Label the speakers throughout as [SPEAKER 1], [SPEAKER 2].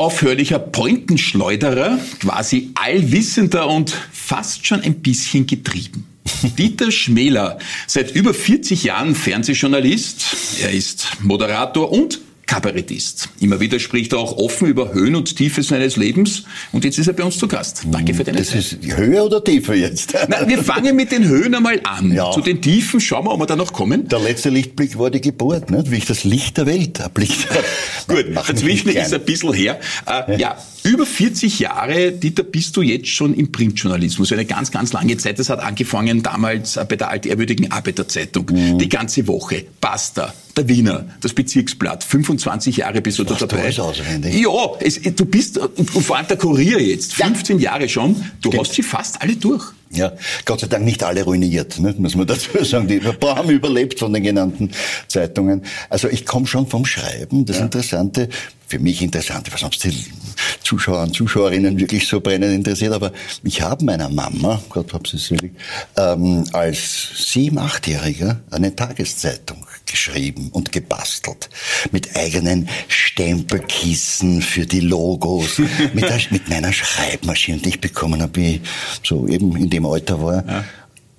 [SPEAKER 1] Er unaufhörlicher Pointenschleuderer, quasi allwissender und fast schon ein bisschen getrieben. Dieter Schmäler, seit über 40 Jahren Fernsehjournalist. Er ist Moderator und Kabarettist. Immer wieder spricht er auch offen über Höhen und Tiefe seines Lebens. Und jetzt ist er bei uns zu Gast. Danke für deine
[SPEAKER 2] das Zeit. Das ist Höhe oder Tiefe jetzt?
[SPEAKER 1] Na, wir fangen mit den Höhen einmal an. Ja. Zu den Tiefen schauen wir, ob wir da noch kommen.
[SPEAKER 2] Der letzte Lichtblick war die Geburt, nicht? wie ich das Licht der Welt erblickt
[SPEAKER 1] Gut, dazwischen ist ein bisschen her. Äh, ja. ja, über 40 Jahre, Dieter, bist du jetzt schon im Printjournalismus. Eine ganz, ganz lange Zeit. Das hat angefangen damals bei der altehrwürdigen Arbeiterzeitung. Mhm. Die ganze Woche. Basta der Wiener, das Bezirksblatt, 25 Jahre bist du da dabei. Ja, es, du bist, und vor allem der Kurier jetzt, 15 ja. Jahre schon, du Stimmt. hast sie fast alle durch.
[SPEAKER 2] Ja, Gott sei Dank nicht alle ruiniert, ne, muss man dazu sagen. Die ein paar haben überlebt von den genannten Zeitungen. Also ich komme schon vom Schreiben. Das ja. Interessante, für mich interessant, was sonst die Zuschauer und Zuschauerinnen wirklich so brennend interessiert, aber ich habe meiner Mama, Gott hab sie selig, ähm, als sieben, achtjähriger eine Tageszeitung geschrieben und gebastelt. Mit eigenen Stempelkissen für die Logos, mit, der, mit meiner Schreibmaschine, die ich bekommen habe, wie so eben in dem Alter war. Ja.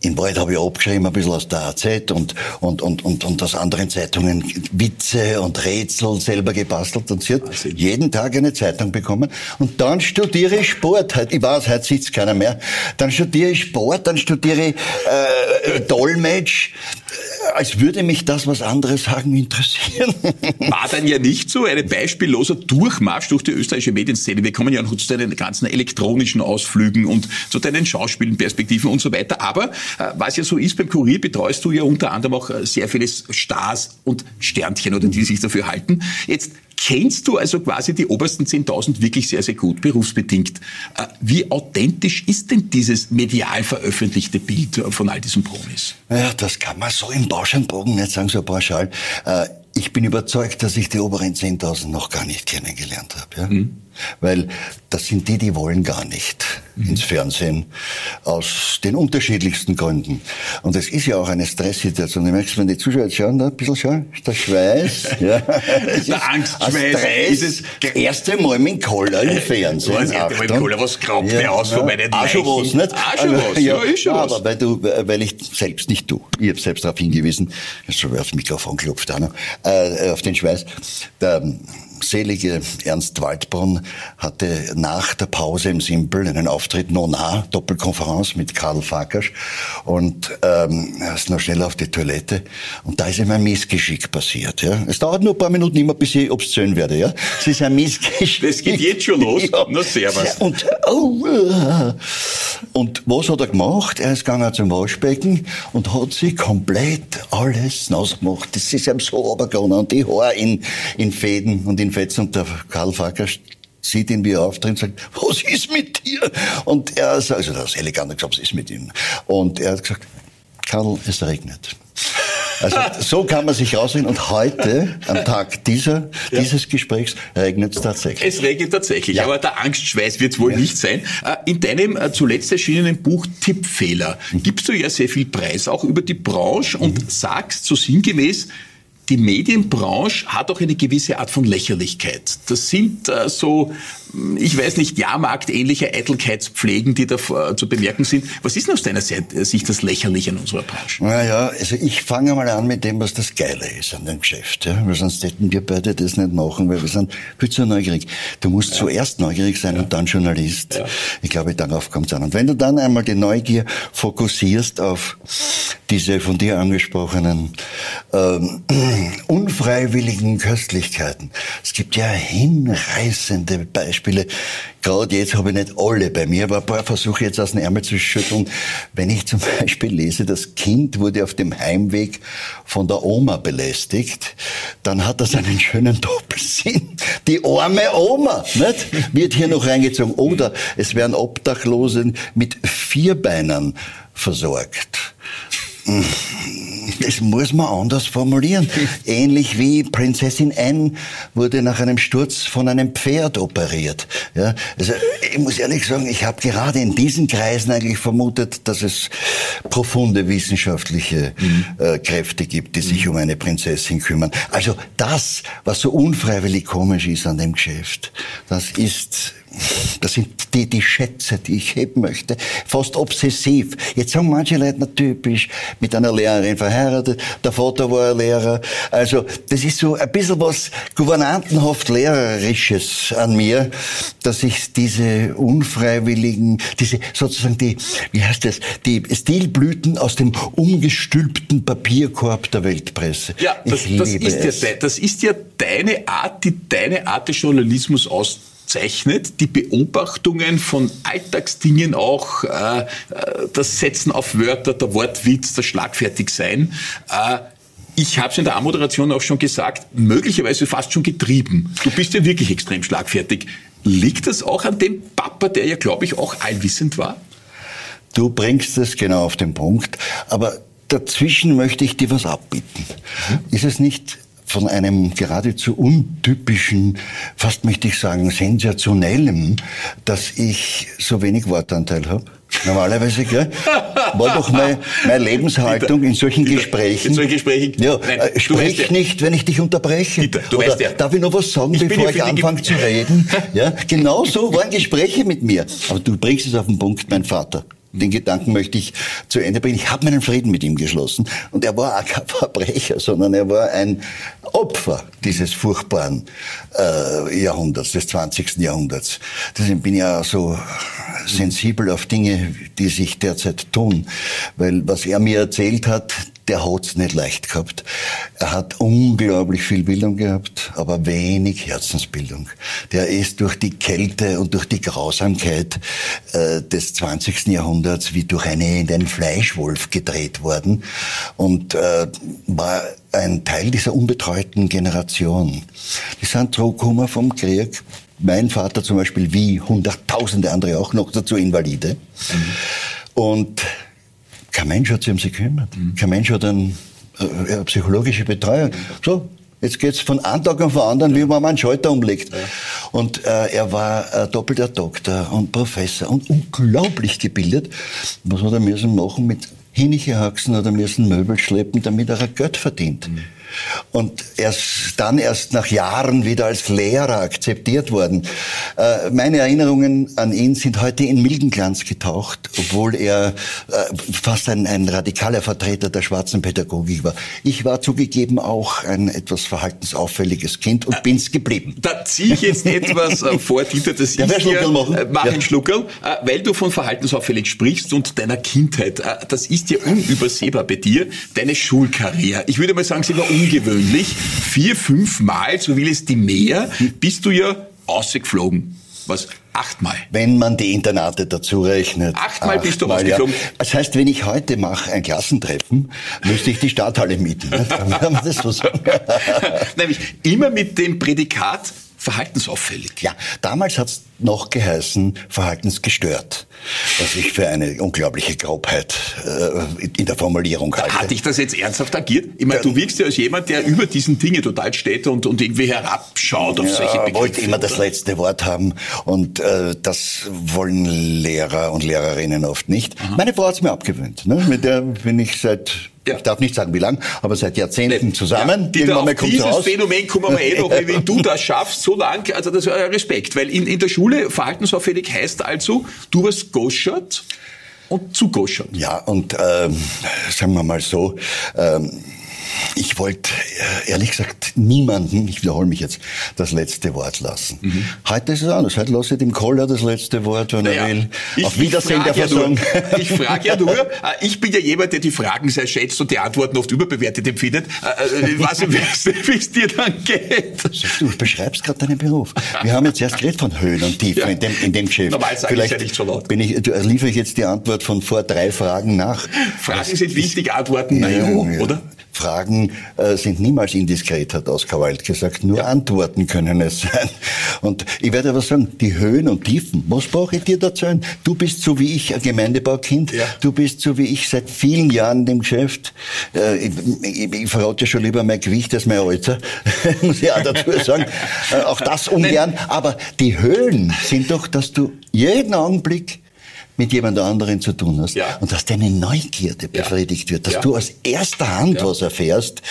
[SPEAKER 2] In Wahrheit habe ich abgeschrieben, ein bisschen aus der AZ und, und, und, und, und aus anderen Zeitungen Witze und Rätsel selber gebastelt. Und sie hat also jeden Tag eine Zeitung bekommen. Und dann studiere ich Sport. Ich weiß, heute sitzt keiner mehr. Dann studiere ich Sport, dann studiere ich äh, Dolmetsch, als würde mich das, was andere sagen, interessieren.
[SPEAKER 1] War dann ja nicht so ein beispielloser Durchmarsch durch die österreichische Medienszene. Wir kommen ja noch zu deinen ganzen elektronischen Ausflügen und zu deinen Schauspielen, Perspektiven und so weiter. Aber äh, was ja so ist, beim Kurier betreust du ja unter anderem auch äh, sehr viele Stars und Sternchen oder die sich dafür halten. Jetzt kennst du also quasi die obersten 10.000 wirklich sehr, sehr gut, berufsbedingt. Äh, wie authentisch ist denn dieses medial veröffentlichte Bild von all diesen Promis?
[SPEAKER 2] Ja, das kann man so im Bauschenbogen nicht sagen, so pauschal. Ich bin überzeugt, dass ich die oberen 10.000 noch gar nicht kennengelernt habe. Ja? Mhm. Weil das sind die, die wollen gar nicht mhm. ins Fernsehen. Aus den unterschiedlichsten Gründen. Und es ist ja auch eine Stresssituation. Du merkst, wenn die Zuschauer jetzt schauen, da ein bisschen schauen, der Schweiß. ja.
[SPEAKER 1] der Angstschweiß.
[SPEAKER 2] ist das erste Mal mit Koller im Fernsehen. Das erste
[SPEAKER 1] Mal mit Koller, was graut ja, aus von meinen
[SPEAKER 2] Auch schon was, nicht?
[SPEAKER 1] Auch schon was, ja, ja ist schon
[SPEAKER 2] was. Aber weil du, weil ich selbst nicht du, ich habe selbst darauf hingewiesen, so aufs Mikrofon klopft auch noch, äh, auf den Schweiß. Der, selige Ernst Waldbrunn hatte nach der Pause im Simpel einen Auftritt Nona, Doppelkonferenz mit Karl Farkasch und ähm, er ist noch schnell auf die Toilette und da ist ihm ein Missgeschick passiert. Ja. Es dauert nur ein paar Minuten immer, bis ich obszön werde. Ja. Es ist ein Missgeschick.
[SPEAKER 1] Das geht jetzt schon los. Ja. Na, servus.
[SPEAKER 2] Und, oh, und was hat er gemacht? Er ist gegangen zum Waschbecken und hat sich komplett alles nausgemacht. Das ist ihm so runtergegangen und die Haare in, in Fäden und in Fetz und der Karl Facker sieht ihn, wie er auftritt und sagt, was ist mit dir? Und er sagt, also das elegant gesagt, was ist mit ihm? Und er hat gesagt, Karl, es regnet. Also so kann man sich rausreden. Und heute, am Tag dieser, ja. dieses Gesprächs, regnet es tatsächlich.
[SPEAKER 1] Es regnet tatsächlich, ja. aber der Angstschweiß wird es wohl ja. nicht sein. Äh, in deinem äh, zuletzt erschienenen Buch Tippfehler mhm. gibst du ja sehr viel Preis, auch über die Branche und mhm. sagst so sinngemäß, die Medienbranche hat auch eine gewisse Art von Lächerlichkeit. Das sind äh, so, ich weiß nicht, Jahrmarktähnliche Eitelkeitspflegen, die da äh, zu bemerken sind. Was ist denn aus deiner äh, Sicht das Lächerliche in unserer Branche?
[SPEAKER 2] Naja, also ich fange mal an mit dem, was das Geile ist an dem Geschäft. Ja? Weil sonst hätten wir beide das nicht machen, weil wir sind viel zu neugierig. Du musst ja. zuerst neugierig sein ja. und dann Journalist. Ja. Ich glaube, darauf kommt es an. Und wenn du dann einmal die Neugier fokussierst auf diese von dir angesprochenen ähm, unfreiwilligen Köstlichkeiten. Es gibt ja hinreißende Beispiele. Gerade jetzt habe ich nicht alle bei mir, aber ein paar versuche jetzt aus dem Ärmel zu schütteln. Wenn ich zum Beispiel lese, das Kind wurde auf dem Heimweg von der Oma belästigt, dann hat das einen schönen Doppelsinn. Die arme Oma, nicht? Wird hier noch reingezogen. Oder es werden Obdachlose mit Vierbeinern versorgt das muss man anders formulieren. Ähnlich wie Prinzessin Anne wurde nach einem Sturz von einem Pferd operiert. Ja, also ich muss ehrlich sagen, ich habe gerade in diesen Kreisen eigentlich vermutet, dass es profunde wissenschaftliche mhm. äh, Kräfte gibt, die sich mhm. um eine Prinzessin kümmern. Also das, was so unfreiwillig komisch ist an dem Geschäft, das ist das sind die, die Schätze, die ich heben möchte. Fast obsessiv. Jetzt sagen manche Leute, na typisch, mit einer Lehrerin verheiratet, der Vater war ein Lehrer. Also, das ist so ein bisschen was gouvernantenhaft Lehrerisches an mir, dass ich diese unfreiwilligen, diese sozusagen die, wie heißt das, die Stilblüten aus dem umgestülpten Papierkorb der Weltpresse.
[SPEAKER 1] Ja, das, das ist, ja, das ist ja deine Art, die deine Art des Journalismus aus zeichnet, die Beobachtungen von Alltagsdingen auch, äh, äh, das Setzen auf Wörter, der Wortwitz, das Schlagfertigsein. Äh, ich habe es in der Anmoderation auch schon gesagt, möglicherweise fast schon getrieben. Du bist ja wirklich extrem schlagfertig. Liegt das auch an dem Papa, der ja, glaube ich, auch allwissend war?
[SPEAKER 2] Du bringst es genau auf den Punkt, aber dazwischen möchte ich dir was abbieten. Mhm. Ist es nicht von einem geradezu untypischen, fast möchte ich sagen, sensationellem, dass ich so wenig Wortanteil habe. Normalerweise, gell? War doch meine, meine Lebenshaltung in solchen Gesprächen. In
[SPEAKER 1] solchen Gesprächen?
[SPEAKER 2] Ja, Nein, äh, sprich ja. nicht, wenn ich dich unterbreche.
[SPEAKER 1] Dieter, du Oder weißt ja.
[SPEAKER 2] Darf ich noch was sagen, ich bevor ich anfange zu reden? Ja, genau so waren Gespräche mit mir. Aber du bringst es auf den Punkt, mein Vater den Gedanken möchte ich zu Ende bringen. Ich habe meinen Frieden mit ihm geschlossen. Und er war auch kein Verbrecher, sondern er war ein Opfer dieses furchtbaren äh, Jahrhunderts, des 20. Jahrhunderts. Deswegen bin ich ja so sensibel auf Dinge, die sich derzeit tun. Weil was er mir erzählt hat, der hat's nicht leicht gehabt. Er hat unglaublich viel Bildung gehabt, aber wenig Herzensbildung. Der ist durch die Kälte und durch die Grausamkeit äh, des 20. Jahrhunderts wie durch eine, in einen Fleischwolf gedreht worden und äh, war ein Teil dieser unbetreuten Generation. Die sind zurückgekommen vom Krieg. Mein Vater zum Beispiel, wie hunderttausende andere auch noch dazu Invalide. Mhm. Und kein Mensch hat sich um sie gekümmert. Mhm. Kein Mensch hat eine, äh, eine psychologische Betreuung. So, Jetzt geht's von einem Tag auf den anderen, wie man einen Schalter umlegt. Ja. Und äh, er war äh, doppelter Doktor und Professor und unglaublich gebildet. Was hat er müssen machen mit Hiniche haxen oder müssen Möbel schleppen, damit er Geld verdient. Mhm und erst dann erst nach Jahren wieder als Lehrer akzeptiert worden. Äh, meine Erinnerungen an ihn sind heute in milden Glanz getaucht, obwohl er äh, fast ein, ein radikaler Vertreter der schwarzen Pädagogik war. Ich war zugegeben auch ein etwas verhaltensauffälliges Kind und bin's geblieben.
[SPEAKER 1] Da ziehe ich jetzt etwas äh, vor, Dieter, das
[SPEAKER 2] ja, ich hier machen.
[SPEAKER 1] mach ja. einen Schluckerl, weil du von verhaltensauffällig sprichst und deiner Kindheit. Das ist ja unübersehbar bei dir, deine Schulkarriere. Ich würde mal sagen, sie war ungewöhnlich. Vier, fünf Mal, so will es die mehr, bist du ja ausgeflogen. Was? Achtmal.
[SPEAKER 2] Wenn man die Internate dazu rechnet.
[SPEAKER 1] Achtmal, Achtmal bist du ausgeflogen. Ja.
[SPEAKER 2] Das heißt, wenn ich heute mache ein Klassentreffen, müsste ich die Stadthalle mieten. Kann man das so sagen?
[SPEAKER 1] Nämlich immer mit dem Prädikat verhaltensauffällig.
[SPEAKER 2] Ja, damals hat's noch geheißen, verhaltensgestört, was ich für eine unglaubliche Grobheit äh, in der Formulierung halte.
[SPEAKER 1] Hat dich das jetzt ernsthaft agiert? Ich meine, du wirkst ja als jemand, der über diesen Dinge total steht und, und irgendwie herabschaut auf ja, solche Begriffe.
[SPEAKER 2] wollte immer oder? das letzte Wort haben und äh, das wollen Lehrer und Lehrerinnen oft nicht. Aha. Meine Frau hat's mir abgewöhnt. Ne? Mit der bin ich seit ja. Ich darf nicht sagen, wie lang, aber seit Jahrzehnten nee. zusammen. Ja,
[SPEAKER 1] die Irgendwann mal kommt dieses raus. Phänomen kommen wir eh noch, wie du das schaffst, so lang, also das ist Respekt, weil in, in der Schule verhaltensauffällig heißt also, du warst goschert und zu goschert.
[SPEAKER 2] Ja, und ähm, sagen wir mal so, ähm, ich wollte äh, ehrlich gesagt niemanden, ich wiederhole mich jetzt, das letzte Wort lassen. Mhm. Heute ist es anders. Heute lasse ich dem Kohler das letzte Wort, wenn naja, er will.
[SPEAKER 1] Ich, Auf Wiedersehen der Versorgung. Ja ich frage ja nur, äh, ich bin ja jemand, der die Fragen sehr schätzt und die Antworten oft überbewertet empfindet. Nicht, wie es dir dann geht.
[SPEAKER 2] Du beschreibst gerade deinen Beruf. Wir haben jetzt erst geredet von Höhen und Tiefen ja. in, dem, in dem Geschäft.
[SPEAKER 1] Normal sage Vielleicht ich ja nicht so laut.
[SPEAKER 2] Bin ich, liefere ich jetzt die Antwort von vor drei Fragen nach.
[SPEAKER 1] Fragen sind wichtig, Antworten, naja, ja, oder?
[SPEAKER 2] Fragen äh, sind niemals indiskret, hat Oscar Wilde gesagt. Nur ja. Antworten können es sein. Und ich werde aber sagen, die Höhen und Tiefen, was brauche ich dir erzählen? Du bist so wie ich ein Gemeindebaukind. Ja. Du bist so wie ich seit vielen Jahren in dem Geschäft. Äh, ich, ich, ich verrate schon lieber mein Gewicht als mein Alter, muss ich auch dazu sagen. Äh, auch das ungern. Aber die Höhen sind doch, dass du jeden Augenblick mit jemand anderen zu tun hast ja. und dass deine Neugierde befriedigt ja. wird, dass ja. du aus erster Hand was erfährst,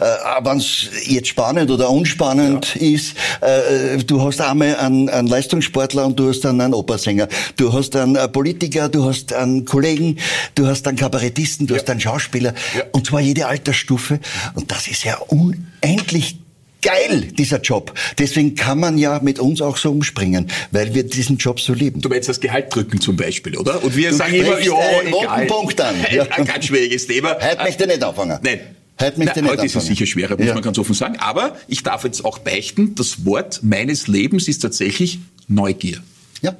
[SPEAKER 2] äh, wenn es jetzt spannend oder unspannend ist, äh, du hast einmal einen, einen Leistungssportler und du hast dann einen Opernsänger, du hast einen Politiker, du hast einen Kollegen, du hast einen Kabarettisten, du hast einen Schauspieler und zwar jede Altersstufe und das ist ja unendlich geil, dieser Job. Deswegen kann man ja mit uns auch so umspringen, weil wir diesen Job so lieben.
[SPEAKER 1] Du meinst das Gehalt drücken zum Beispiel, oder? Und wir
[SPEAKER 2] du
[SPEAKER 1] sagen immer, ja,
[SPEAKER 2] egal. Punkt an. Ja.
[SPEAKER 1] Ein ganz schwieriges Thema.
[SPEAKER 2] Heute möchte ich nicht anfangen.
[SPEAKER 1] Nein. Heute, Na, heute ist es sicher schwerer, muss ja. man ganz offen sagen. Aber ich darf jetzt auch beichten, das Wort meines Lebens ist tatsächlich Neugier.
[SPEAKER 2] Ja.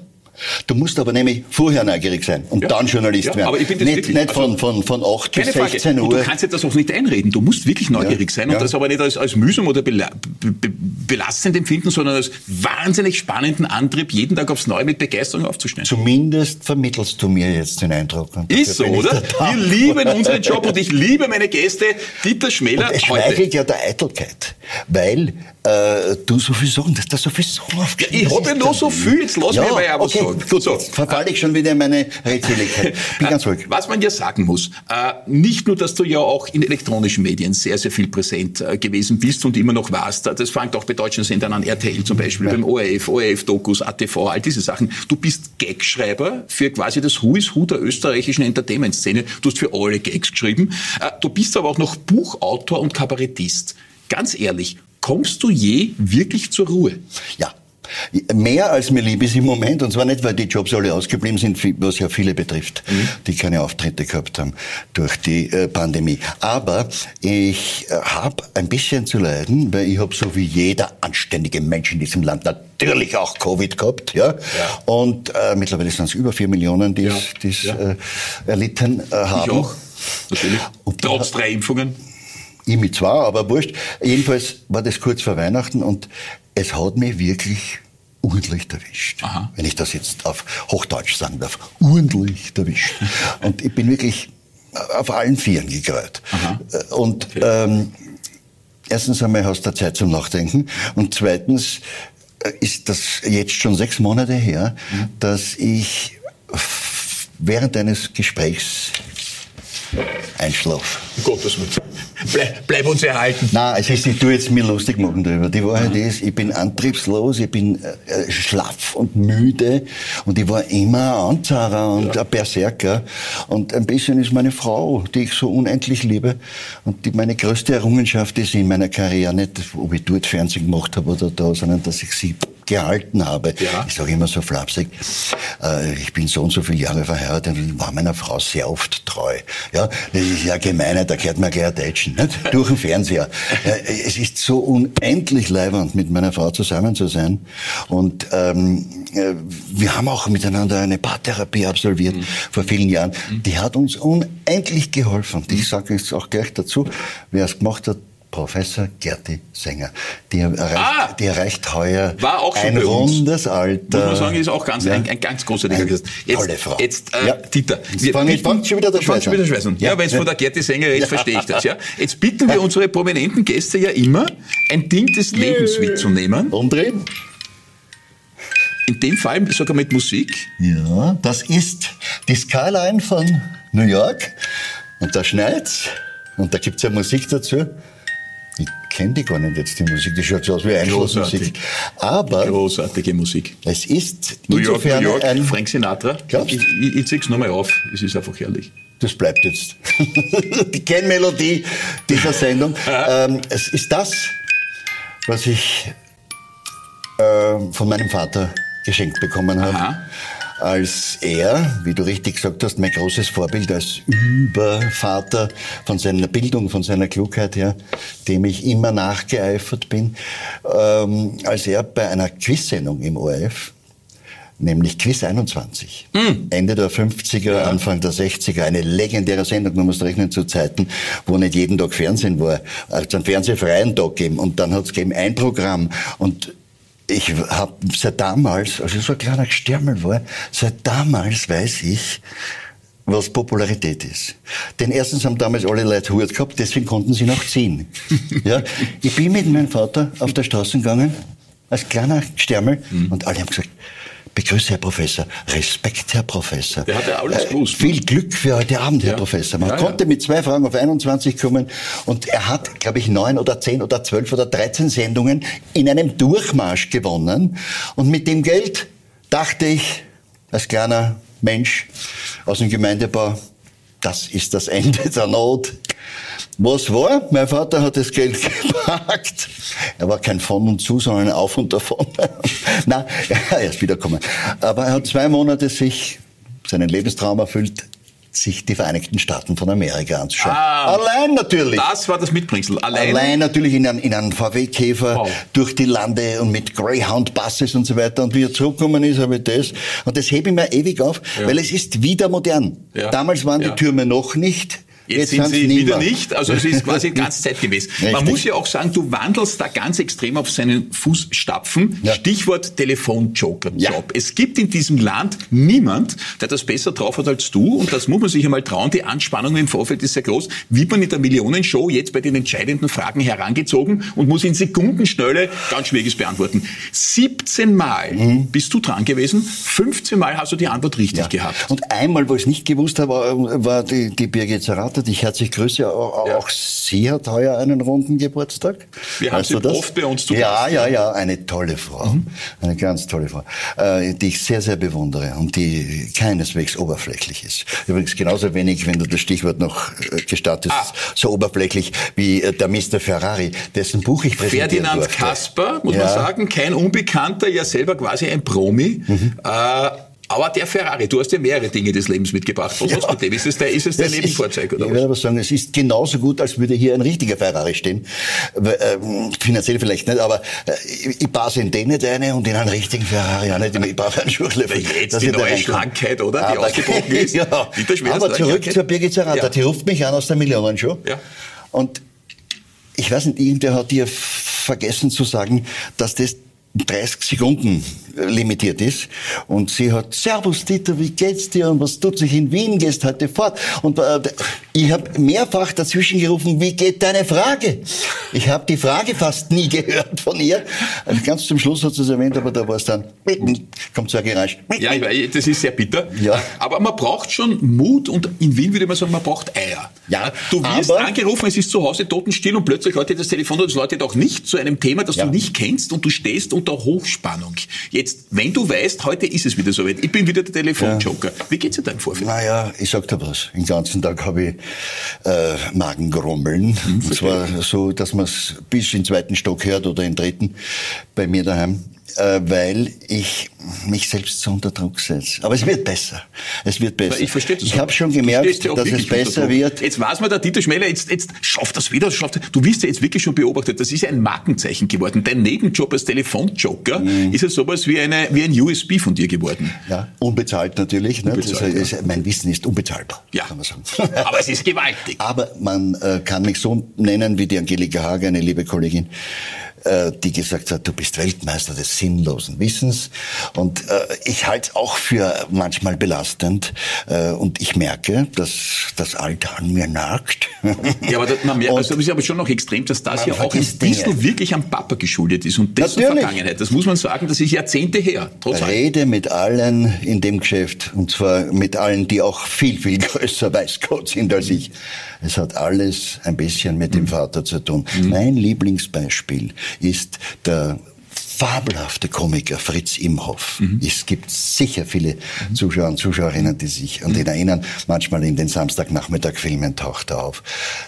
[SPEAKER 2] Du musst aber nämlich vorher neugierig sein und ja. dann Journalist ja, werden.
[SPEAKER 1] Aber ich bin das
[SPEAKER 2] nicht,
[SPEAKER 1] wirklich.
[SPEAKER 2] nicht von, von, von 8 bis 16 Frage. Uhr.
[SPEAKER 1] Und du kannst jetzt das auch nicht einreden. Du musst wirklich neugierig ja. sein und das aber nicht als, als mühsam oder bela be belastend empfinden, sondern als wahnsinnig spannenden Antrieb, jeden Tag aufs Neue mit Begeisterung aufzustellen.
[SPEAKER 2] Zumindest vermittelst du mir jetzt den Eindruck.
[SPEAKER 1] Ist so, oder? Wir lieben unseren Job und ich liebe meine Gäste. Dieter Schmäler
[SPEAKER 2] und es schmeichelt ja der Eitelkeit, weil äh, du so viel sagen, dass da so viel Sagen
[SPEAKER 1] ja, Ich habe ja noch so viel, jetzt lass ja, mich mal ja was
[SPEAKER 2] okay, sagen. Gut, so. verfalle ich schon wieder in meine Redseligkeit. Bin ganz ruhig.
[SPEAKER 1] Was man ja sagen muss, äh, nicht nur, dass du ja auch in elektronischen Medien sehr, sehr viel präsent äh, gewesen bist und immer noch warst. Das fängt auch bei deutschen Sendern an, RTL zum Beispiel, ja. beim ORF, ORF-Dokus, ATV, all diese Sachen. Du bist Gagschreiber für quasi das Who is Who der österreichischen Entertainment-Szene. Du hast für alle Gags geschrieben. Äh, du bist aber auch noch Buchautor und Kabarettist. Ganz ehrlich, Kommst du je wirklich zur Ruhe?
[SPEAKER 2] Ja. Mehr als mir lieb ist im Moment, und zwar nicht, weil die Jobs alle ausgeblieben sind, was ja viele betrifft, mhm. die keine Auftritte gehabt haben durch die äh, Pandemie. Aber ich äh, habe ein bisschen zu leiden, weil ich habe so wie jeder anständige Mensch in diesem Land natürlich auch Covid gehabt. Ja? ja. Und äh, mittlerweile sind es über vier Millionen, die es ja. ja. äh, erlitten haben. Ich
[SPEAKER 1] auch, natürlich. Und Trotz drei Impfungen
[SPEAKER 2] ich mit zwei, aber wurscht. Jedenfalls war das kurz vor Weihnachten und es hat mich wirklich ordentlich erwischt. Aha. Wenn ich das jetzt auf Hochdeutsch sagen darf. Ordentlich erwischt. Und ich bin wirklich auf allen Vieren gekreuzt. Und okay. ähm, erstens einmal hast du Zeit zum Nachdenken und zweitens äh, ist das jetzt schon sechs Monate her, mhm. dass ich während eines Gesprächs einschlafe.
[SPEAKER 1] Um Gottes Willen. Bleib, bleib uns erhalten.
[SPEAKER 2] Nein, es ist, ich tue jetzt mir lustig machen darüber. Die Wahrheit ja. ist, ich bin antriebslos, ich bin äh, schlaff und müde und ich war immer ein Anzahrer und ja. ein Berserker. Und ein bisschen ist meine Frau, die ich so unendlich liebe und die meine größte Errungenschaft ist in meiner Karriere, nicht ob ich dort Fernsehen gemacht habe oder da, sondern dass ich sie gehalten habe. Ja. Ich sage immer so flapsig, äh, ich bin so und so viele Jahre verheiratet und war meiner Frau sehr oft treu. Ja, das ist ja gemeiner, da gehört man gleich Deutschen, nicht? Durch den Fernseher. Äh, es ist so unendlich leibernd, mit meiner Frau zusammen zu sein. Und ähm, äh, wir haben auch miteinander eine Paartherapie absolviert mhm. vor vielen Jahren. Mhm. Die hat uns unendlich geholfen. Ich sage jetzt auch gleich dazu, wer es gemacht hat, Professor Gerti Sänger. Die erreicht, ah, die erreicht heuer
[SPEAKER 1] war auch
[SPEAKER 2] ein rundes Alter.
[SPEAKER 1] Muss man sagen, ist auch ganz, ja. ein, ein ganz großartiger
[SPEAKER 2] Gast. Jetzt, tolle Frau.
[SPEAKER 1] Jetzt, äh, ja. Dieter.
[SPEAKER 2] Jetzt fang, ich fang schon wieder der Schweiß
[SPEAKER 1] wieder Schweiß Ja, ja wenn es von der Gerti Sänger ist, verstehe ich das. Ja. Jetzt bitten wir unsere prominenten Gäste ja immer, ein Ding des Lebens mitzunehmen.
[SPEAKER 2] Umdrehen.
[SPEAKER 1] In dem Fall sogar mit Musik.
[SPEAKER 2] Ja, das ist die Skyline von New York. Und da schneit's. Und da gibt's ja Musik dazu. Ich kenne die gar nicht jetzt, die Musik. Die schaut so aus wie Einschlussmusik. Aber.
[SPEAKER 1] Großartige Musik.
[SPEAKER 2] Es ist
[SPEAKER 1] New York, insofern New York, ein. Frank Sinatra. Glaubst? Ich, ich, ich zieh's nochmal auf. Es ist einfach herrlich.
[SPEAKER 2] Das bleibt jetzt. die Kennmelodie dieser Sendung. ähm, es ist das, was ich äh, von meinem Vater geschenkt bekommen habe. Aha als er, wie du richtig gesagt hast, mein großes Vorbild als Übervater von seiner Bildung, von seiner Klugheit her, dem ich immer nachgeeifert bin, ähm, als er bei einer Quizsendung im ORF nämlich Quiz 21. Mm. Ende der 50er, ja. Anfang der 60er, eine legendäre Sendung, man muss rechnen zu Zeiten, wo nicht jeden Tag Fernsehen war, also einen fernsehfreien Tag gegeben und dann hat es gegeben ein Programm und ich habe seit damals, als ich so ein kleiner Stärmel war, seit damals weiß ich, was Popularität ist. Denn erstens haben damals alle Leute Hut gehabt, deswegen konnten sie noch ziehen. ja, ich bin mit meinem Vater auf der Straße gegangen, als kleiner Stärmel, mhm. und alle haben gesagt, Begrüße, Herr Professor. Respekt, Herr Professor.
[SPEAKER 1] Der hat ja alles äh, gewusst.
[SPEAKER 2] Äh, viel Glück für heute Abend, Herr ja. Professor. Man ja, konnte ja. mit zwei Fragen auf 21 kommen und er hat, glaube ich, neun oder zehn oder zwölf oder dreizehn Sendungen in einem Durchmarsch gewonnen. Und mit dem Geld dachte ich, als kleiner Mensch aus dem Gemeindebau, das ist das Ende der Not. Was war? Mein Vater hat das Geld gepackt. Er war kein von und zu, sondern ein Auf und davon. Nein, er ist wiederkommen. Aber er hat zwei Monate sich seinen Lebenstraum erfüllt, sich die Vereinigten Staaten von Amerika anzuschauen. Ah,
[SPEAKER 1] Allein natürlich. Das war das Mitbringsel.
[SPEAKER 2] Allein, Allein natürlich in einem, in einem VW-Käfer wow. durch die Lande und mit Greyhound-Buses und so weiter. Und wie er zurückgekommen ist, habe ich das. Und das hebe ich mir ewig auf, ja. weil es ist wieder modern. Ja. Damals waren ja. die Türme noch nicht
[SPEAKER 1] Jetzt, Jetzt sind sie wieder nicht. Also es ist quasi ganz zeitgemäß. Man muss ja auch sagen, du wandelst da ganz extrem auf seinen Fußstapfen. Ja. Stichwort Telefonjoker-Job. Ja. Es gibt in diesem Land niemand, der das besser drauf hat als du. Und das muss man sich einmal trauen. Die Anspannung im Vorfeld ist sehr groß. Wie man in der Millionenshow jetzt bei den entscheidenden Fragen herangezogen und muss in Sekundenschnelle ganz Schwieriges beantworten. 17 Mal mhm. bist du dran gewesen. 15 Mal hast du die Antwort richtig ja. gehabt.
[SPEAKER 2] Und einmal, wo ich es nicht gewusst habe, war die, die Birgit Zerrat Vater dich herzlich grüße. Auch, ja. auch sie hat heuer einen runden Geburtstag.
[SPEAKER 1] Wir haben sie oft bei uns
[SPEAKER 2] zu Ja, ja, ja, eine tolle Frau. Mhm. Eine ganz tolle Frau. Äh, die ich sehr, sehr bewundere und die keineswegs oberflächlich ist. Übrigens genauso wenig, wenn du das Stichwort noch äh, gestattest, ah. so oberflächlich wie äh, der Mr. Ferrari, dessen Buch ich präsentiert
[SPEAKER 1] Ferdinand durfte. Kasper, muss ja. man sagen, kein Unbekannter, ja selber quasi ein Promi. Mhm. Äh, aber der Ferrari, du hast ja mehrere Dinge des Lebens mitgebracht. Was ja. mit dem? Ist es der, ist es der Nebenfahrzeug oder
[SPEAKER 2] Ich würde aber sagen, es ist genauso gut, als würde hier ein richtiger Ferrari stehen. Äh, finanziell vielleicht nicht, aber äh, ich passe in den nicht eine und in einen richtigen Ferrari auch nicht. Ich brauche einen Schuchlöffel.
[SPEAKER 1] Jetzt die neue Schlankheit, oder? Die aber, ausgebrochen ist.
[SPEAKER 2] ja. aber zurück zur Birgit Zerrata. Ja. Die ruft mich an aus der Millionenshow. Ja. Und ich weiß nicht, irgendwer hat dir vergessen zu sagen, dass das 30 Sekunden limitiert ist. Und sie hat, Servus Dieter, wie geht's dir und was tut sich in Wien, gehst heute fort? Und äh, ich habe mehrfach dazwischen gerufen, wie geht deine Frage? Ich habe die Frage fast nie gehört von ihr. Also ganz zum Schluss hat sie es erwähnt, aber da war es dann, kommt so ein Geräusch.
[SPEAKER 1] Ja, das ist sehr bitter. Ja. Aber man braucht schon Mut und in Wien würde man sagen, man braucht Eier. Ja, du wirst aber, angerufen, es ist zu Hause totenstill und plötzlich läutet das Telefon und es läutet auch nicht zu einem Thema, das ja. du nicht kennst und du stehst unter Hochspannung. Jetzt, wenn du weißt, heute ist es wieder soweit, ich bin wieder der Telefonjoker. Ja. Wie geht's dir da im Vorfeld?
[SPEAKER 2] Naja, ich sag dir was. Den ganzen Tag habe ich äh, Magengrummeln. Mhm, und zwar so, dass man es bis in den zweiten Stock hört oder in den dritten bei mir daheim weil ich mich selbst so unter Druck setze. Aber es wird besser. Es wird besser.
[SPEAKER 1] Ich verstehe das.
[SPEAKER 2] Ich habe schon gemerkt, dass es besser wird.
[SPEAKER 1] Jetzt weiß man, der Dieter Schmeller, jetzt, jetzt schafft das wieder. Schafft, du wirst ja jetzt wirklich schon beobachtet. Das ist ja ein Markenzeichen geworden. Dein Nebenjob als Telefonjoker mhm. ist ja sowas wie, eine, wie ein USB von dir geworden.
[SPEAKER 2] Ja, unbezahlt natürlich. Ne? Unbezahlt, ist, ja. Mein Wissen ist unbezahlbar,
[SPEAKER 1] ja. kann man sagen. Aber es ist gewaltig.
[SPEAKER 2] Aber man äh, kann mich so nennen wie die Angelika Hage, eine liebe Kollegin äh, die gesagt hat, du bist Weltmeister des sinnlosen Wissens. Und äh, ich halte es auch für manchmal belastend. Äh, und ich merke, dass das Alter an mir nagt.
[SPEAKER 1] Ja, aber das, man merkt, also das ist aber schon noch extrem, dass das ja auch ein bisschen wirklich am Papa geschuldet ist und dessen Natürlich. Vergangenheit. Das muss man sagen, das ist Jahrzehnte her.
[SPEAKER 2] Trotz Rede mit allen in dem Geschäft und zwar mit allen, die auch viel, viel größer weiß Gott sind als ich. Es hat alles ein bisschen mit dem mhm. Vater zu tun. Mhm. Mein Lieblingsbeispiel ist der fabelhafte Komiker Fritz Imhoff. Mhm. Es gibt sicher viele. Zuschauer und Zuschauerinnen, die sich an den mhm. erinnern. Manchmal in den Samstagnachmittag-Filmen taucht er auf.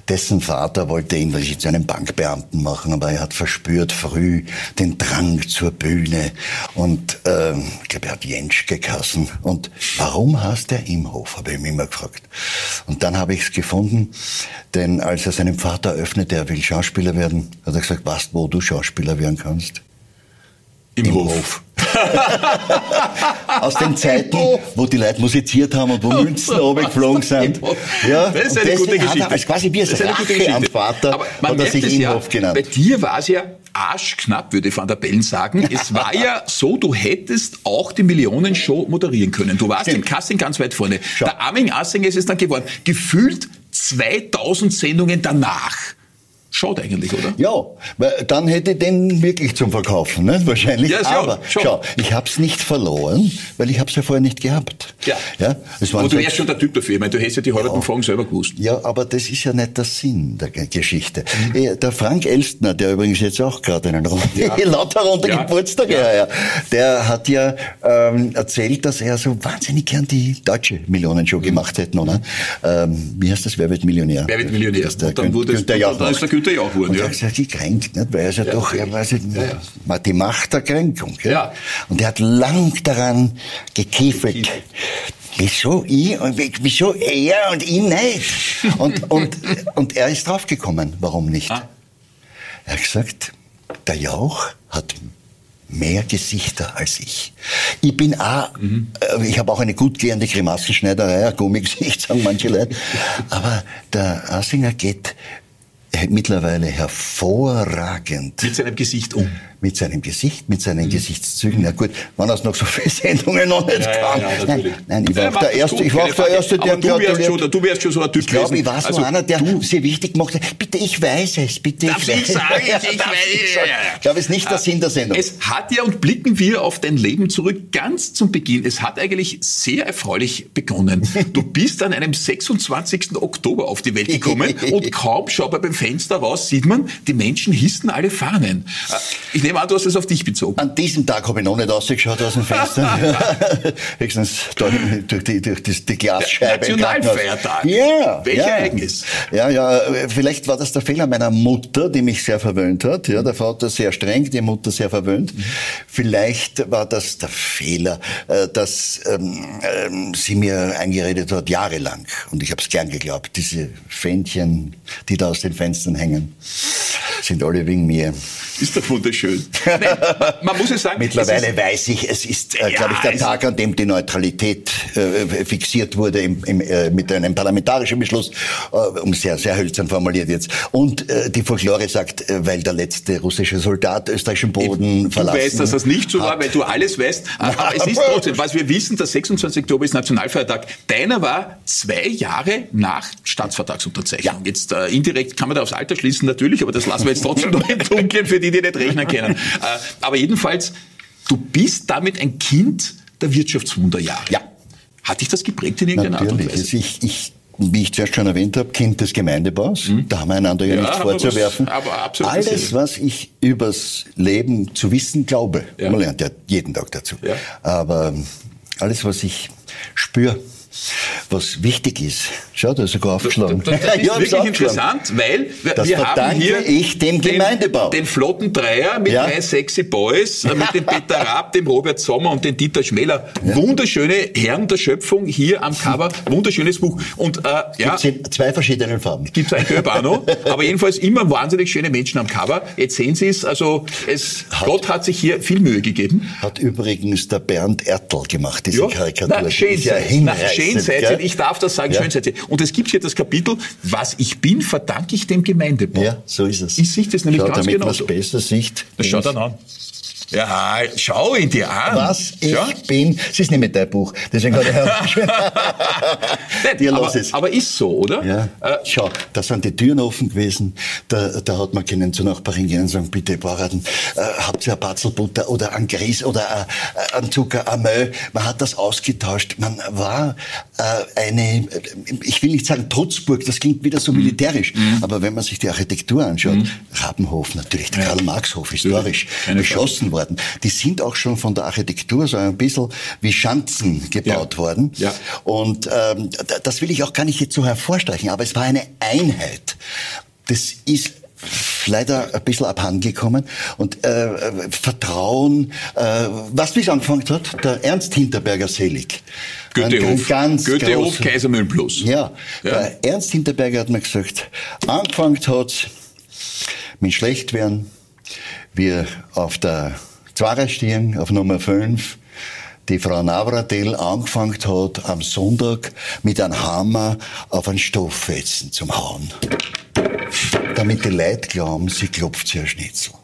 [SPEAKER 2] Dessen Vater wollte ihn zu einem Bankbeamten machen, aber er hat verspürt früh den Drang zur Bühne und äh, ich glaube, er hat Jenschke Kassen. Und warum heißt er Imhoff, habe ich mich immer gefragt. Und dann habe ich es gefunden, denn als er seinem Vater öffnete, er will Schauspieler werden, hat er gesagt, weißt wo du Schauspieler werden kannst?
[SPEAKER 1] Im, Im Hof. Hof.
[SPEAKER 2] Aus den Zeiten, wo die Leute musiziert haben und wo Münzen runtergeflogen sind.
[SPEAKER 1] Ja, das ist eine gute Geschichte.
[SPEAKER 2] Als quasi wie als Rache am Vater
[SPEAKER 1] Aber man
[SPEAKER 2] hat er sich
[SPEAKER 1] ja,
[SPEAKER 2] genannt.
[SPEAKER 1] Bei dir war es ja arschknapp, würde Van der Bellen sagen. Es war ja so, du hättest auch die Millionenshow moderieren können. Du warst Stimmt. im Casting ganz weit vorne. Schau. Der Armin Assinger ist es dann geworden. Gefühlt 2000 Sendungen danach. Schaut eigentlich, oder?
[SPEAKER 2] Ja, weil dann hätte ich den wirklich zum Verkaufen, ne? wahrscheinlich. Ja, Aber schon. schau, ich habe es nicht verloren, weil ich habe es ja vorher nicht gehabt.
[SPEAKER 1] Ja. ja es waren aber du wärst schon der Typ dafür. Ich meine, du hättest ja die halben ja. Selber gewusst.
[SPEAKER 2] Ja, aber das ist ja nicht der Sinn der Geschichte. Mhm. Der Frank Elstner, der übrigens jetzt auch gerade einen Runde, ja. lauter Runde ja. Geburtstag, ja. ja, der hat ja ähm, erzählt, dass er so wahnsinnig gern die deutsche Millionenshow mhm. gemacht hätte, oder? Ähm, wie heißt das? Wer wird Millionär?
[SPEAKER 1] Wer wird Millionär?
[SPEAKER 2] Das der, dann wurde es, dann
[SPEAKER 1] ist Jauch geworden,
[SPEAKER 2] und ja. er hat gesagt, gekränkt, nicht? weil er ja, ja doch, er weiß nicht, ja, ja. die Macht der Kränkung. Ja? ja. Und er hat lang daran gekiefelt. Wieso ich und wieso er und ich nicht? Und, und, und er ist draufgekommen, warum nicht? Ah. Er hat gesagt, der Jauch hat mehr Gesichter als ich. Ich bin auch, mhm. Äh, ich habe auch eine gut gehende Grimassenschneiderei, ein Gummigesicht, sagen manche Leute. Aber der Asinger geht mittlerweile hervorragend.
[SPEAKER 1] Mit seinem Gesicht um.
[SPEAKER 2] Mit seinem Gesicht, mit seinen mhm. Gesichtszügen. Na gut, wenn es noch so viele Sendungen noch nicht ja, kann. Ja, ja, nein, nein, ich war auch der Erste, ich war auch der Erste, der
[SPEAKER 1] du wärst, schon, du wärst schon so ein Typ
[SPEAKER 2] Ich glaube, ich war so also, einer, der du, sehr wichtig machte. Bitte, ich weiß es, bitte,
[SPEAKER 1] darf ich, ich sagen, ich, ich weiß
[SPEAKER 2] Ich glaube, es ist nicht der ah, Sinn der Sendung.
[SPEAKER 1] Es hat ja, und blicken wir auf dein Leben zurück, ganz zum Beginn. Es hat eigentlich sehr erfreulich begonnen. Du bist an einem 26. Oktober auf die Welt gekommen und kaum schau beim Fenster raus, sieht man, die Menschen hissen alle Fahnen. Äh, ich nehme an, du hast es auf dich bezogen.
[SPEAKER 2] An diesem Tag habe ich noch nicht rausgeschaut aus dem Fenster. Höchstens durch die, durch die, die Glasscheibe.
[SPEAKER 1] Nationalfeiertag.
[SPEAKER 2] Ja.
[SPEAKER 1] Welches ja. Ereignis?
[SPEAKER 2] Ja, ja, vielleicht war das der Fehler meiner Mutter, die mich sehr verwöhnt hat. Ja, der Vater sehr streng, die Mutter sehr verwöhnt. Mhm. Vielleicht war das der Fehler, äh, dass ähm, ähm, sie mir eingeredet hat, jahrelang. Und ich habe es gern geglaubt, diese Fähnchen, die da aus den Fenstern hängen, sind alle wegen mir.
[SPEAKER 1] Ist doch wunderschön. Nein, man, muss es sagen.
[SPEAKER 2] Mittlerweile es weiß ich, es ist, äh, ja, glaube ich, der Tag, an dem die Neutralität äh, fixiert wurde im, im, äh, mit einem parlamentarischen Beschluss, äh, um sehr, sehr hölzern formuliert jetzt. Und äh, die Folklore sagt, äh, weil der letzte russische Soldat österreichischen Boden
[SPEAKER 1] du
[SPEAKER 2] verlassen
[SPEAKER 1] Du weißt, dass das nicht so hat. war, weil du alles weißt. Aber es ist trotzdem, was wir wissen, der 26. Oktober ist Nationalfeiertag. Deiner war zwei Jahre nach Staatsvertragsunterzeichnung. Ja. Jetzt indirekt kann man da aufs Alter schließen, natürlich, aber das lassen wir jetzt trotzdem noch im Dunkeln für die, die nicht rechnen können. Äh, aber jedenfalls, du bist damit ein Kind der Wirtschaftswunderjahre.
[SPEAKER 2] Ja.
[SPEAKER 1] Hat dich das geprägt in irgendeiner
[SPEAKER 2] Natürlich.
[SPEAKER 1] Art und Weise?
[SPEAKER 2] Ich, ich wie ich zuerst schon erwähnt habe, Kind des Gemeindebaus. Mhm. Da haben wir einander ja, ja nichts vorzuwerfen. Was, aber absolut Alles, was ich übers Leben zu wissen glaube, ja. man lernt ja jeden Tag dazu. Ja. Aber alles, was ich spüre, was wichtig ist. Schau, da ist sogar aufgeschlagen.
[SPEAKER 1] Das, das, ist ja, wirklich interessant, weil wir, das wir haben hier
[SPEAKER 2] ich dem Gemeindebau.
[SPEAKER 1] Den, den flotten Dreier mit ja. drei sexy Boys, äh, mit dem Peter Raab, dem Robert Sommer und dem Dieter Schmäler. Ja. Wunderschöne Herren der Schöpfung hier am Cover. Wunderschönes Buch. Und äh, ja,
[SPEAKER 2] Gibt's in zwei verschiedenen Farben.
[SPEAKER 1] Gibt's ein Urbano, aber jedenfalls immer wahnsinnig schöne Menschen am Cover. Jetzt sehen Sie es, also es, hat, Gott hat sich hier viel Mühe gegeben.
[SPEAKER 2] Hat übrigens der Bernd Ertl gemacht, diese ja. Karikatur.
[SPEAKER 1] Na, schön, ja na, schön Ich darf das sagen, ja. schön Und es gibt hier das Kapitel, was ich bin, verdanke ich dem Gemeindebau.
[SPEAKER 2] Ja, so ist es.
[SPEAKER 1] Ich sehe das nämlich Schau, ganz
[SPEAKER 2] damit
[SPEAKER 1] genau.
[SPEAKER 2] Damit man es besser sieht.
[SPEAKER 1] Das schaut dann an. Ja, schau ihn dir an.
[SPEAKER 2] Was ich ja? bin. Es ist nicht mit dein Buch. Deswegen hat
[SPEAKER 1] er dir los ist. Aber ist so, oder?
[SPEAKER 2] Ja. Äh, schau, da sind die Türen offen gewesen. Da, da hat man können zur Nachbarin gehen und sagen, bitte, Bauern, äh, habt ihr ein Batzelbutter oder ein Grieß oder äh, ein Zucker, ein Mehl? Man hat das ausgetauscht. Man war äh, eine, ich will nicht sagen Trutzburg, das klingt wieder so mhm. militärisch. Mhm. Aber wenn man sich die Architektur anschaut, mhm. Rabenhof natürlich, der ja. Karl-Marx-Hof, historisch, beschossen worden worden. Die sind auch schon von der Architektur so ein bisschen wie Schanzen gebaut ja. worden. Ja. Und ähm, das will ich auch gar nicht jetzt so hervorstreichen, aber es war eine Einheit. Das ist leider ein bisschen abhandengekommen. Und äh, Vertrauen, äh, was es angefangen hat, der Ernst Hinterberger selig.
[SPEAKER 1] Goethehof, ganz Goethehof Kaisermühlen Plus.
[SPEAKER 2] Ja, ja. Der Ernst Hinterberger hat mir gesagt, angefangen hat mit Schlechtwerden, wir auf der Zwarer auf Nummer 5 die Frau Navratil angefangen hat, am Sonntag mit einem Hammer auf einen Stofffetzen zum Hauen. Damit die Leute glauben, sie klopft sich ein Schnitzel.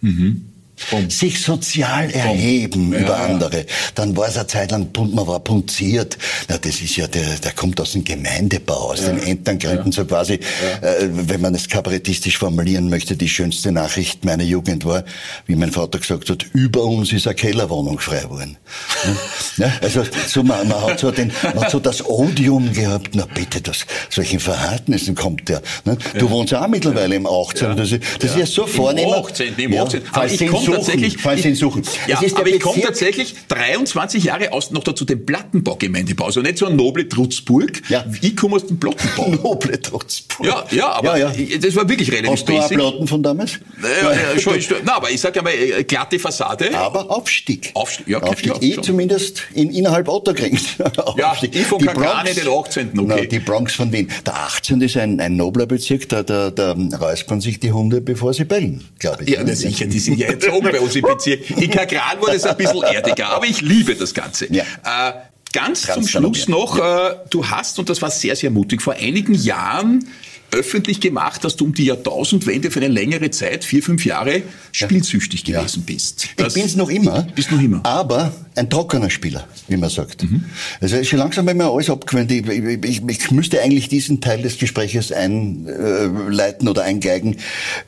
[SPEAKER 2] Mhm. Bum. sich sozial erheben ja, über andere. Dann war es eine Zeit lang, man war punziert. Na, das ist ja, der, der kommt aus dem Gemeindebau, aus ja. den Ämterngründen, so quasi, äh, wenn man es kabarettistisch formulieren möchte, die schönste Nachricht meiner Jugend war, wie mein Vater gesagt hat, über uns ist eine Kellerwohnung frei geworden. ja, also so, man, man, hat so den, man hat so das Odium gehabt, na bitte, das, solchen Verhältnissen kommt der. Ne? Du wohnst auch mittlerweile im 18. Das, ist, das ist ja so vornehm.
[SPEAKER 1] Im 18. Im 18. Aber ich komme tatsächlich.
[SPEAKER 2] Falls Sie ihn suchen.
[SPEAKER 1] Ja, aber ich komme tatsächlich 23 Jahre aus, noch dazu den Plattenbau-Gemeindebau. Also nicht so ein noble Trutzburg. Ja. Ich komme aus dem Plattenbau.
[SPEAKER 2] noble Trutzburg.
[SPEAKER 1] Ja, ja, aber ja, ja. das war wirklich relativ
[SPEAKER 2] Hast basic. Hast du Platten von damals?
[SPEAKER 1] Ja, ja, schon, na, aber ich sage einmal, äh, glatte Fassade.
[SPEAKER 2] Aber Aufstieg.
[SPEAKER 1] Aufstieg, ja,
[SPEAKER 2] Aufstieg. Ich schon. zumindest in, innerhalb Otterkring.
[SPEAKER 1] ja, ich von Kagane den 18. Okay. Na,
[SPEAKER 2] die Bronx von Wien. Der 18. ist ein, ein nobler Bezirk, da, da, da räuspern sich die Hunde, bevor sie bellen, glaube ich.
[SPEAKER 1] Ja, sicher, die sind ja jetzt oben bei uns im Bezirk. In Kagran wurde es ein bisschen erdiger, aber ich liebe das Ganze. Ja. Äh, ganz zum Schluss noch, äh, du hast, und das war sehr, sehr mutig, vor einigen Jahren öffentlich gemacht, dass du um die Jahrtausendwende für eine längere Zeit, vier, fünf Jahre, spielsüchtig ja. gewesen bist.
[SPEAKER 2] Das ich bin's noch immer.
[SPEAKER 1] Bist noch immer.
[SPEAKER 2] Aber ein trockener Spieler, wie man sagt. Mhm. Also schon langsam bei mir alles abgewöhnt. Ich, ich, ich, müsste eigentlich diesen Teil des Gespräches einleiten oder eingeigen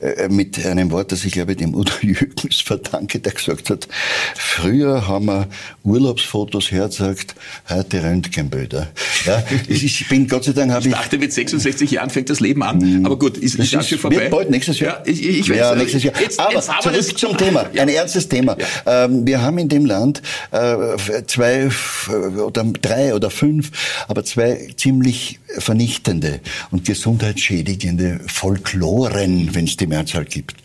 [SPEAKER 2] äh, mit einem Wort, das ich glaube dem Udo Jürgens verdanke, der gesagt hat, früher haben wir Urlaubsfotos hergezeigt, heute Röntgenbilder. Ja, ich bin Gott sei Dank habe
[SPEAKER 1] ich... Ich dachte, mit 66 Jahren fängt das Leben an, hm. aber gut, ist, das
[SPEAKER 2] ist, vorbei. Wird bald nächstes Jahr.
[SPEAKER 1] Ja, ich, ich weiß,
[SPEAKER 2] ja, nächstes Jahr. Jetzt, aber jetzt zurück zum Thema, ein ernstes Thema. Ja. Ähm, wir haben in dem Land äh, zwei oder drei oder fünf, aber zwei ziemlich vernichtende und gesundheitsschädigende Folkloren, wenn es die Mehrzahl gibt.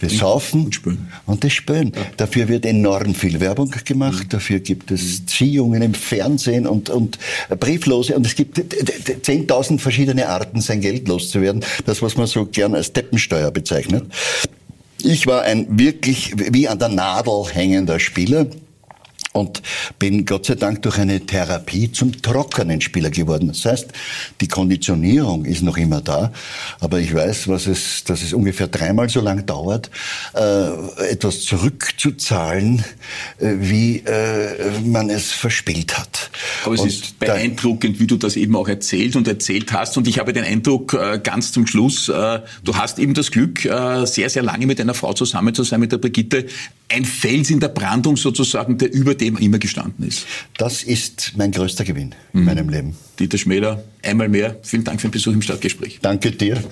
[SPEAKER 2] Wir saufen und, spüren. und das Spüren. Ja. Dafür wird enorm viel Werbung gemacht. Mhm. Dafür gibt es Ziehungen im Fernsehen und, und Brieflose. Und es gibt 10.000 verschiedene Arten, sein Geld loszuwerden. Das, was man so gern als Deppensteuer bezeichnet. Ich war ein wirklich wie an der Nadel hängender Spieler und bin Gott sei Dank durch eine Therapie zum trockenen Spieler geworden. Das heißt, die Konditionierung ist noch immer da, aber ich weiß, was es, dass es ungefähr dreimal so lang dauert, äh, etwas zurückzuzahlen, äh, wie äh, man es verspielt hat.
[SPEAKER 1] Aber es und ist beeindruckend, wie du das eben auch erzählt und erzählt hast. Und ich habe den Eindruck, äh, ganz zum Schluss, äh, du hast eben das Glück, äh, sehr, sehr lange mit einer Frau zusammen zu sein, mit der Brigitte. Ein Fels in der Brandung sozusagen, der über dem immer gestanden ist.
[SPEAKER 2] Das ist mein größter Gewinn in mhm. meinem Leben.
[SPEAKER 1] Dieter Schmäler, einmal mehr, vielen Dank für den Besuch im Stadtgespräch.
[SPEAKER 2] Danke dir.